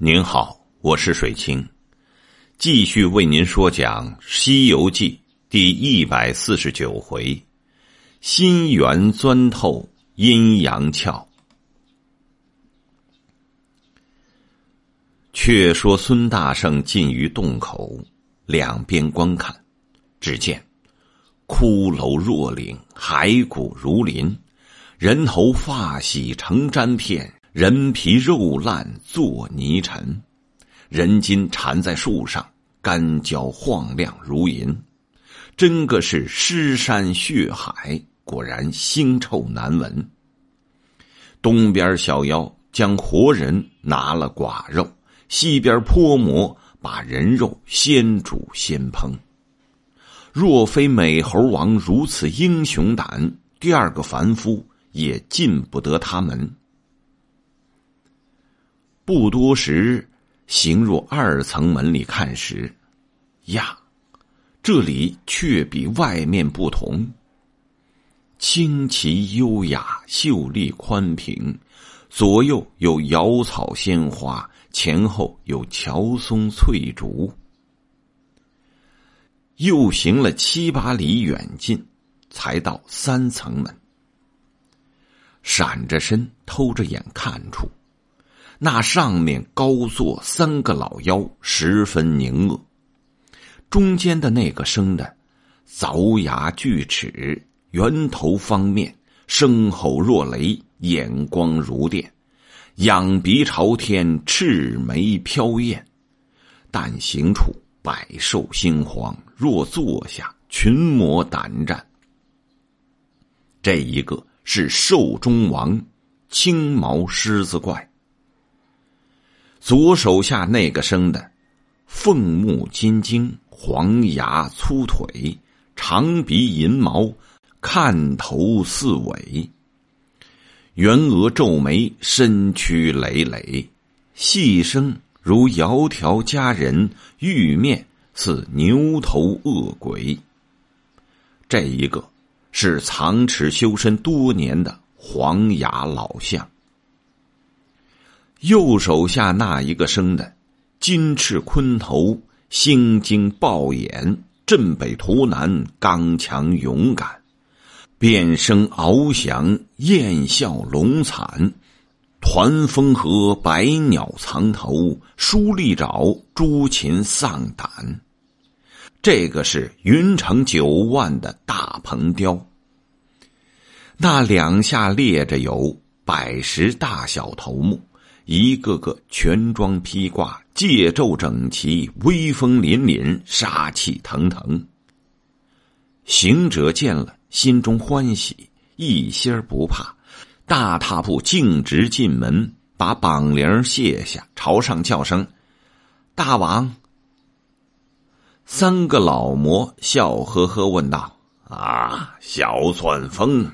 您好，我是水清，继续为您说讲《西游记》第一百四十九回：心猿钻透阴阳窍。却说孙大圣进于洞口，两边观看，只见骷髅若岭，骸骨如林，人头发洗成毡片。人皮肉烂作泥尘，人筋缠在树上，干焦晃亮如银，真个是尸山血海，果然腥臭难闻。东边小妖将活人拿了寡肉，西边泼魔把人肉先煮先烹。若非美猴王如此英雄胆，第二个凡夫也进不得他门。不多时，行入二层门里看时，呀，这里却比外面不同。清奇优雅，秀丽宽平，左右有瑶草鲜花，前后有乔松翠竹。又行了七八里远近，才到三层门。闪着身，偷着眼看出。那上面高坐三个老妖，十分凝恶。中间的那个生的，凿牙锯齿，圆头方面，声吼若雷，眼光如电，仰鼻朝天，赤眉飘艳。但行处百兽心惶，若坐下，群魔胆战。这一个是兽中王，青毛狮子怪。左手下那个生的，凤目金睛，黄牙粗腿，长鼻银毛，看头似尾，圆额皱眉，身躯累累，细声如窈窕佳人，玉面似牛头恶鬼。这一个是藏齿修身多年的黄牙老相。右手下那一个生的，金翅昆头，星睛豹眼，镇北图南，刚强勇敢，变声翱翔，燕啸龙惨，团风和百鸟藏头，舒利爪，朱禽丧胆。这个是云城九万的大鹏雕，那两下列着有百十大小头目。一个个全装披挂，戒咒整齐，威风凛凛，杀气腾腾。行者见了，心中欢喜，一心儿不怕，大踏步径直进门，把绑铃卸下，朝上叫声：“大王！”三个老魔笑呵呵问道：“啊，小钻风，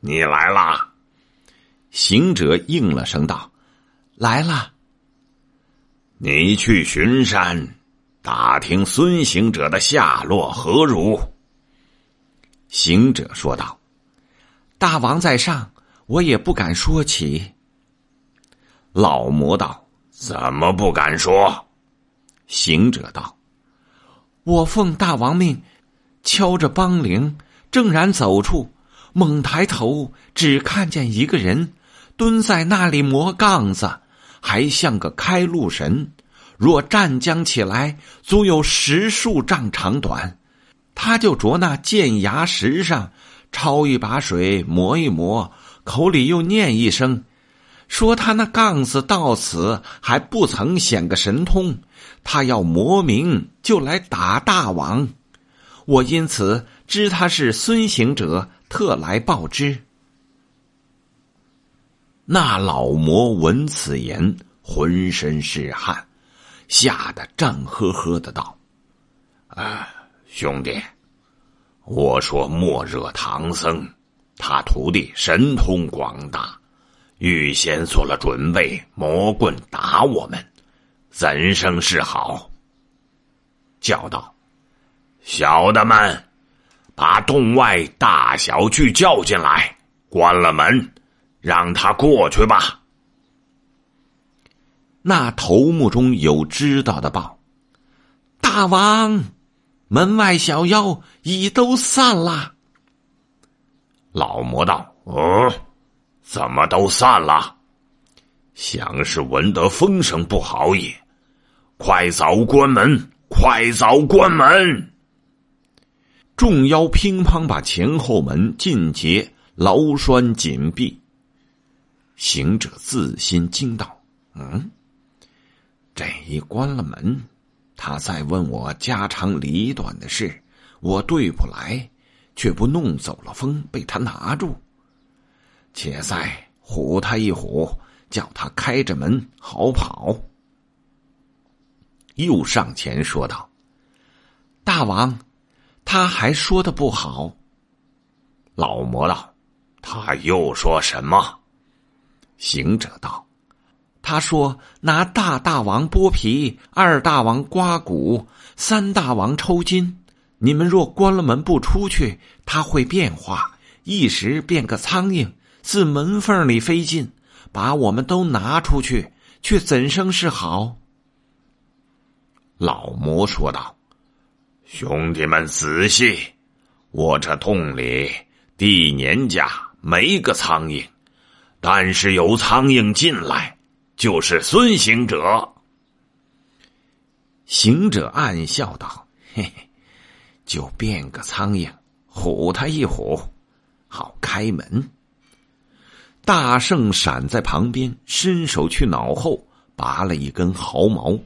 你来啦？”行者应了声道。来了。你去巡山，打听孙行者的下落何如？行者说道：“大王在上，我也不敢说起。”老魔道：“怎么不敢说？”行者道：“我奉大王命，敲着梆铃，正然走出，猛抬头，只看见一个人蹲在那里磨杠子。”还像个开路神，若站将起来，足有十数丈长短。他就着那剑牙石上抄一把水，磨一磨，口里又念一声，说他那杠子到此还不曾显个神通，他要磨明就来打大王。我因此知他是孙行者，特来报之。那老魔闻此言，浑身是汗，吓得战呵呵的道：“啊，兄弟，我说莫惹唐僧，他徒弟神通广大，预先做了准备，魔棍打我们，怎生是好？”叫道：“小的们，把洞外大小巨叫进来，关了门。”让他过去吧。那头目中有知道的报：“大王，门外小妖已都散了。”老魔道：“哦，怎么都散了？想是闻得风声不好也。快早关门！快早关门！”众妖乒乓把前后门尽皆牢栓紧闭。行者自心惊道：“嗯。”这一关了门，他再问我家长里短的事，我对不来，却不弄走了风，被他拿住。且再唬他一唬，叫他开着门好跑。又上前说道：“大王，他还说的不好。”老魔道：“他又说什么？”行者道。他说：“拿大大王剥皮，二大王刮骨，三大王抽筋。你们若关了门不出去，他会变化，一时变个苍蝇，自门缝里飞进，把我们都拿出去，却怎生是好？”老魔说道：“兄弟们仔细，我这洞里地年家没个苍蝇，但是有苍蝇进来。”就是孙行者。行者暗笑道：“嘿嘿，就变个苍蝇，唬他一唬，好开门。”大圣闪在旁边，伸手去脑后拔了一根毫毛，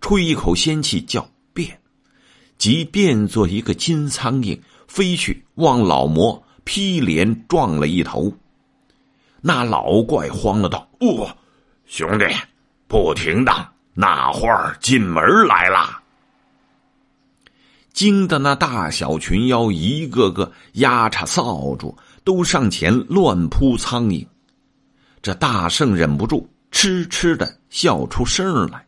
吹一口仙气，叫变，即变作一个金苍蝇飞去，往老魔劈脸撞了一头。那老怪慌了，道：“哦。”兄弟，不停的，那会儿进门来了，惊得那大小群妖一个个压叉扫帚，都上前乱扑苍蝇。这大圣忍不住痴痴的笑出声来。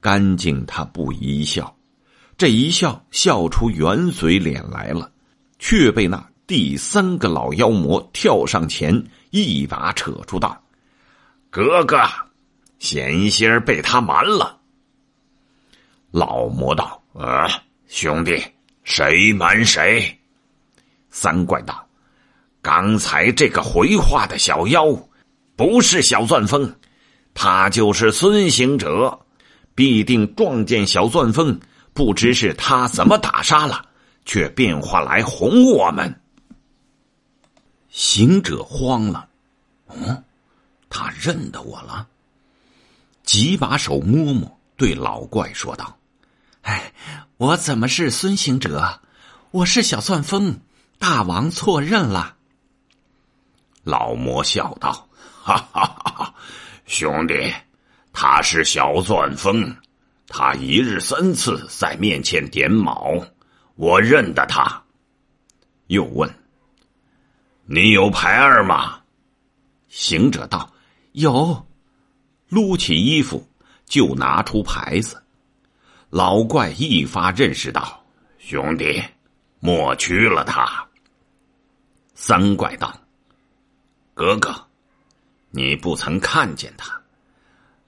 干净他不一笑，这一笑笑出圆嘴脸来了，却被那第三个老妖魔跳上前，一把扯住道。哥哥，险些被他瞒了。老魔道：“呃，兄弟，谁瞒谁？”三怪道：“刚才这个回话的小妖，不是小钻风，他就是孙行者，必定撞见小钻风，不知是他怎么打杀了，却变化来哄我们。”行者慌了，嗯。他认得我了，几把手摸摸，对老怪说道：“哎，我怎么是孙行者？我是小钻风，大王错认了。”老魔笑道：“哈哈哈哈兄弟，他是小钻风，他一日三次在面前点卯，我认得他。”又问：“你有牌儿吗？”行者道。有，撸起衣服就拿出牌子。老怪一发认识道：“兄弟，莫屈了他。”三怪道：“哥哥，你不曾看见他，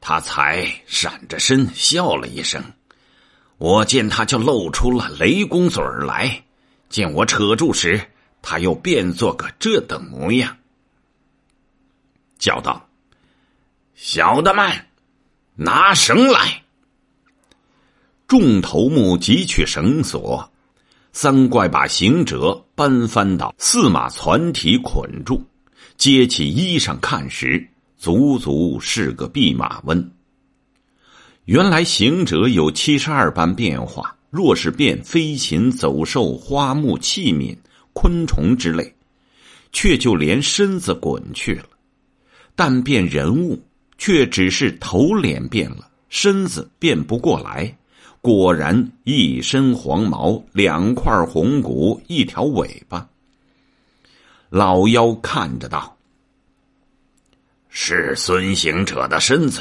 他才闪着身笑了一声。我见他就露出了雷公嘴儿来，见我扯住时，他又变作个这等模样，叫道。”小的们，拿绳来！众头目汲取绳索，三怪把行者搬翻到四马攒体捆住，揭起衣裳看时，足足是个弼马温。原来行者有七十二般变化，若是变飞禽走兽、花木器皿、昆虫之类，却就连身子滚去了；但变人物。却只是头脸变了，身子变不过来。果然一身黄毛，两块红骨，一条尾巴。老妖看着道：“是孙行者的身子，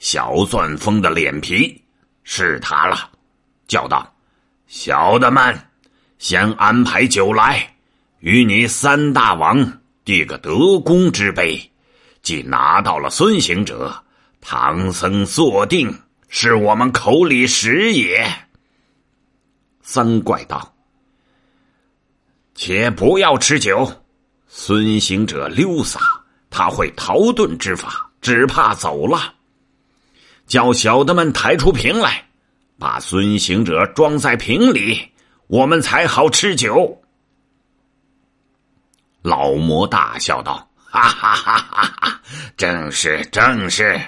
小钻风的脸皮，是他了。”叫道：“小的们，先安排酒来，与你三大王递个德功之杯。”既拿到了孙行者，唐僧坐定，是我们口里食也。三怪道：“且不要吃酒，孙行者溜洒，他会逃遁之法，只怕走了。叫小的们抬出瓶来，把孙行者装在瓶里，我们才好吃酒。”老魔大笑道：“哈哈哈哈哈！正是，正是。”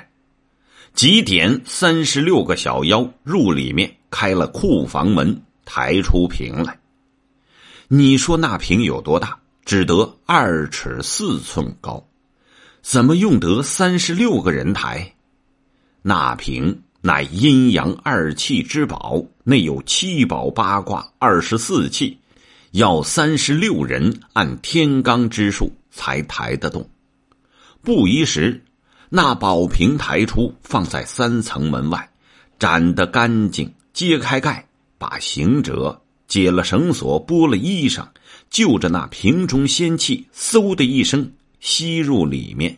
几点三十六个小妖入里面开了库房门，抬出瓶来。你说那瓶有多大？只得二尺四寸高，怎么用得三十六个人抬？那瓶乃阴阳二气之宝，内有七宝八卦二十四气，要三十六人按天罡之数才抬得动。不一时。那宝瓶抬出，放在三层门外，斩得干净。揭开盖，把行者解了绳索，剥了衣裳，就着那瓶中仙气，嗖的一声吸入里面，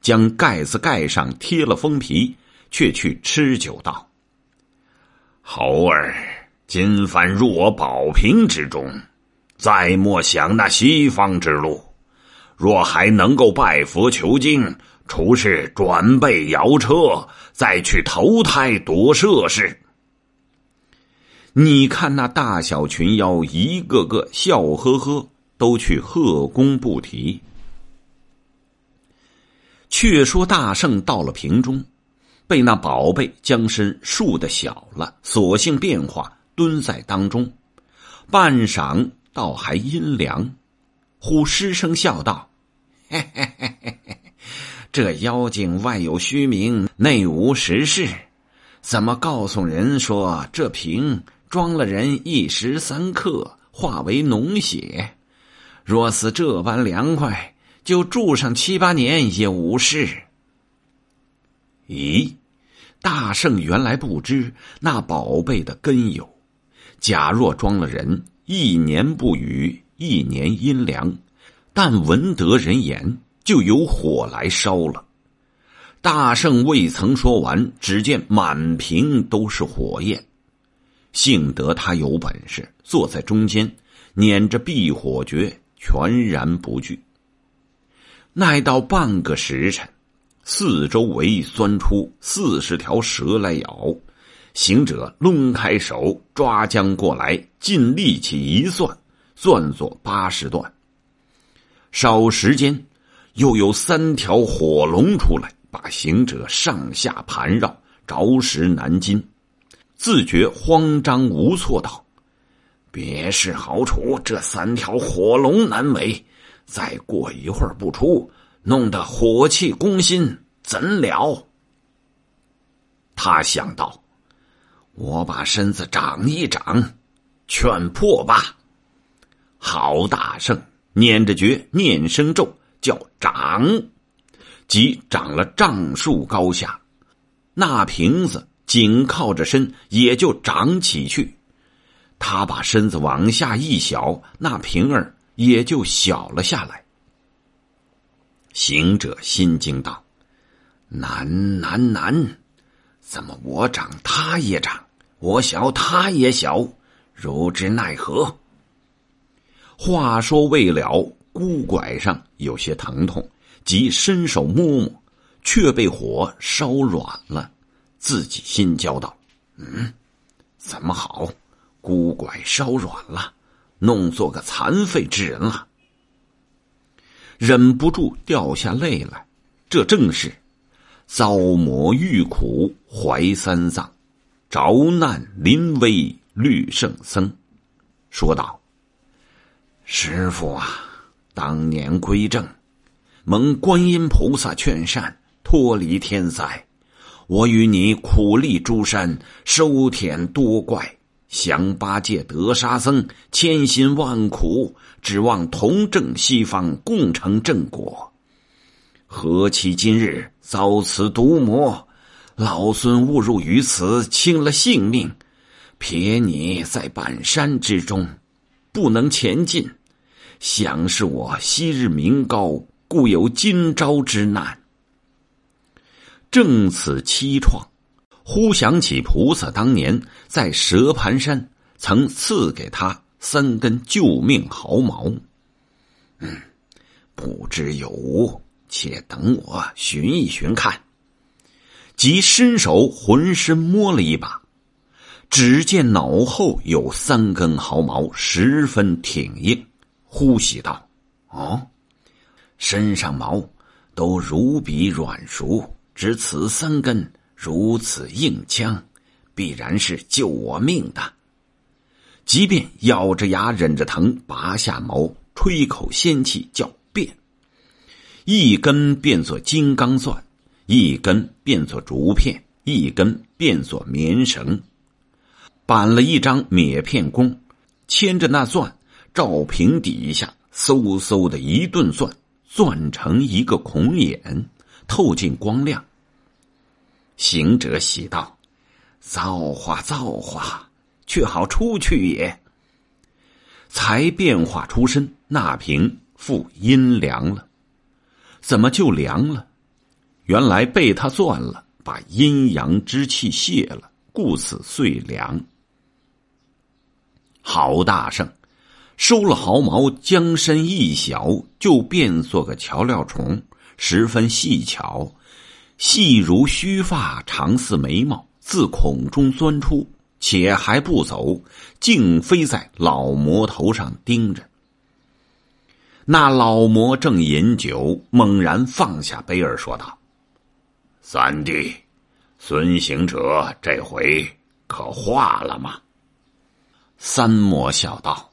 将盖子盖上，贴了封皮，却去吃酒道：“猴儿，今番入我宝瓶之中，再莫想那西方之路。若还能够拜佛求经。”除是转背摇车，再去投胎夺舍事。你看那大小群妖，一个个笑呵呵，都去贺功不提。却说大圣到了瓶中，被那宝贝将身束的小了，索性变化蹲在当中，半晌倒还阴凉。忽失声笑道：“嘿嘿嘿嘿嘿。”这妖精外有虚名，内无实事，怎么告诉人说这瓶装了人一时三刻化为脓血？若似这般凉快，就住上七八年也无事。咦，大圣原来不知那宝贝的根由。假若装了人，一年不雨，一年阴凉，但闻得人言。就有火来烧了。大圣未曾说完，只见满屏都是火焰。幸得他有本事，坐在中间，捻着避火诀，全然不惧。耐到半个时辰，四周围钻出四十条蛇来咬。行者抡开手抓将过来，尽力气一算，算作八十段。少时间。又有三条火龙出来，把行者上下盘绕，着实难禁。自觉慌张无措，道：“别是好处，这三条火龙难为。再过一会儿不出，弄得火气攻心，怎了？”他想到：“我把身子长一长，劝破吧。”好大圣，念着诀，念声咒。叫长，即长了丈数高下，那瓶子紧靠着身，也就长起去。他把身子往下一小，那瓶儿也就小了下来。行者心惊道：“难难难！怎么我长他也长，我小他也小，如之奈何？”话说未了。孤拐上有些疼痛，即伸手摸摸，却被火烧软了。自己心焦道：“嗯，怎么好？孤拐烧软了，弄做个残废之人了。”忍不住掉下泪来。这正是遭魔遇苦怀三藏，着难临危虑圣僧。说道：“师傅啊！”当年归正，蒙观音菩萨劝善，脱离天灾。我与你苦力诸山，收田多怪，降八戒得沙僧，千辛万苦，指望同证西方，共成正果。何其今日遭此毒魔，老孙误入于此，轻了性命，撇你在半山之中，不能前进。想是我昔日名高，故有今朝之难。正此凄怆，忽想起菩萨当年在蛇盘山曾赐给他三根救命毫毛。嗯，不知有无，且等我寻一寻看。即伸手浑身摸了一把，只见脑后有三根毫毛，十分挺硬。呼吸道：“哦，身上毛都如比软熟，只此三根如此硬枪，必然是救我命的。即便咬着牙忍着疼，拔下毛，吹口仙气，叫变，一根变作金刚钻。”一根变作竹片，一根变作棉绳，板了一张篾片弓，牵着那钻，照平底下，嗖嗖的一顿钻，钻成一个孔眼，透进光亮。行者喜道：“造化，造化，却好出去也。”才变化出身，那瓶复阴凉了，怎么就凉了？原来被他攥了，把阴阳之气泄了，故此遂凉。郝大圣收了毫毛，将身一小，就变作个调料虫，十分细巧，细如须发，长似眉毛，自孔中钻出，且还不走，竟飞在老魔头上盯着。那老魔正饮酒，猛然放下杯儿，说道。三弟，孙行者这回可化了吗？三魔笑道：“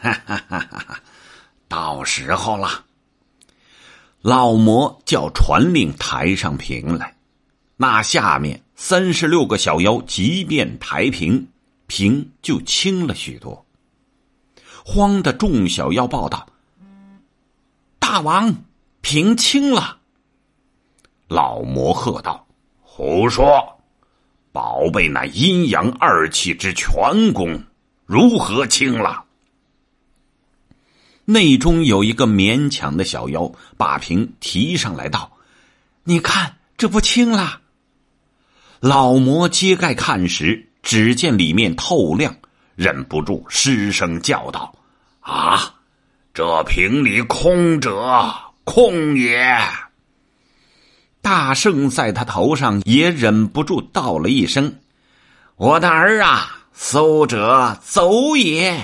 哈哈哈哈到时候了。”老魔叫传令抬上平来，那下面三十六个小妖即便抬平，平就轻了许多。慌的众小妖报道：“大王，平轻了。”老魔喝道：“胡说！宝贝那阴阳二气之全功，如何轻了？”内中有一个勉强的小妖，把瓶提上来道：“你看，这不轻了。”老魔揭盖看时，只见里面透亮，忍不住失声叫道：“啊！这瓶里空者，空也！”大圣在他头上也忍不住道了一声：“我的儿啊，搜者走也！”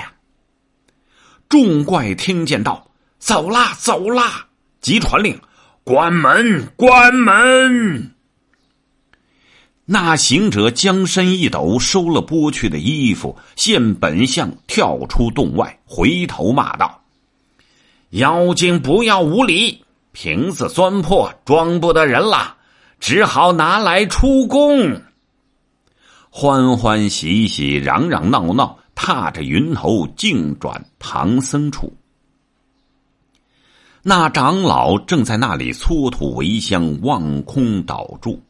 众怪听见道：“走啦，走啦！”即传令：“关门，关门！”那行者将身一抖，收了剥去的衣服，现本相，跳出洞外，回头骂道：“妖精，不要无礼！”瓶子钻破，装不得人了，只好拿来出宫。欢欢喜喜，嚷嚷闹闹，踏着云头，径转唐僧处。那长老正在那里搓土为香，望空祷住。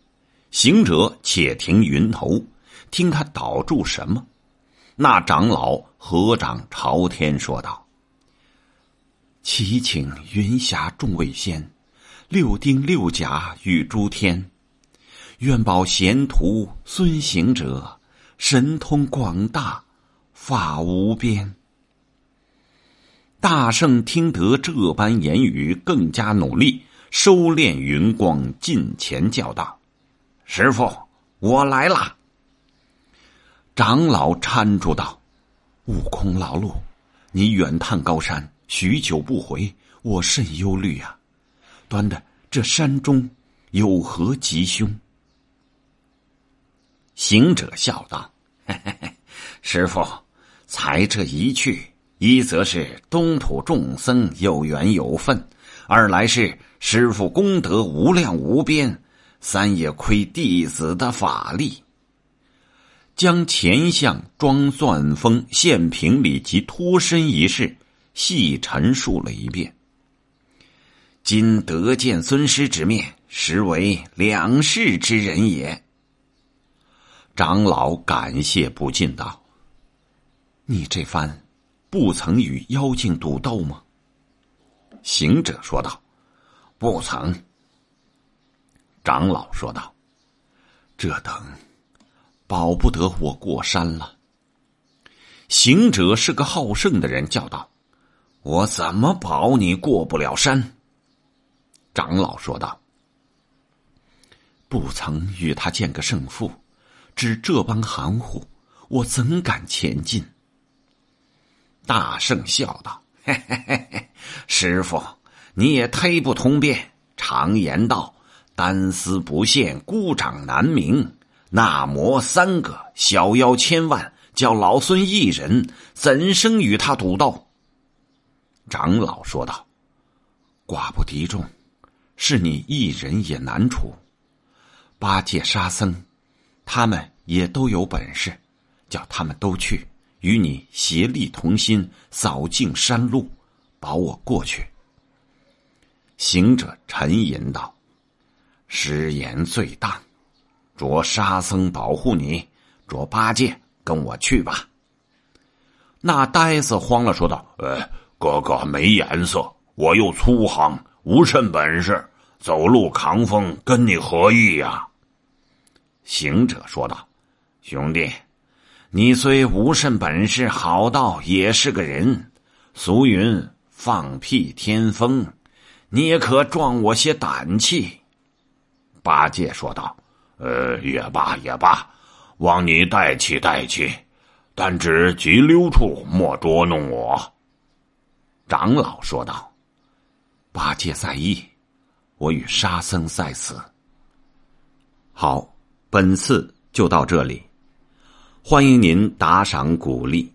行者且停云头，听他祷住什么？那长老合掌朝天说道。祈请云霞众位仙，六丁六甲与诸天，愿保贤徒孙行者神通广大，法无边。大圣听得这般言语，更加努力收敛云光，近前叫道：“师傅，我来啦。”长老搀住道：“悟空老路，你远探高山。”许久不回，我甚忧虑啊！端的这山中有何吉凶？行者笑道：“嘿嘿嘿，师傅，才这一去，一则是东土众僧有缘有分，二来是师傅功德无量无边，三也亏弟子的法力。”将前相装钻风现平里及脱身一事。细陈述了一遍。今得见尊师之面，实为两世之人也。长老感谢不尽道：“你这番不曾与妖精赌斗吗？”行者说道：“不曾。”长老说道：“这等保不得我过山了。行者是个好胜的人，叫道：“我怎么保你过不了山？”长老说道：“不曾与他见个胜负，只这般含糊，我怎敢前进？”大圣笑道：“嘿嘿嘿嘿，师傅，你也忒不通便。常言道，单丝不线，孤掌难鸣。那魔三个，小妖千万，叫老孙一人，怎生与他赌斗？”长老说道：“寡不敌众。”是你一人也难除，八戒、沙僧，他们也都有本事，叫他们都去，与你协力同心，扫净山路，保我过去。行者沉吟道：“失言最大，着沙僧保护你，着八戒跟我去吧。”那呆子慌了，说道：“呃，哥哥没颜色，我又粗行。”无甚本事，走路扛风，跟你何意呀？行者说道：“兄弟，你虽无甚本事，好道也是个人。俗云放屁天风，你也可壮我些胆气。”八戒说道：“呃，也罢也罢，望你带气带气，但只急溜处，莫捉弄我。”长老说道。八戒在意，我与沙僧在此。好，本次就到这里，欢迎您打赏鼓励。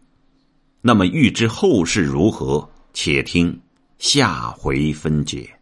那么，欲知后事如何，且听下回分解。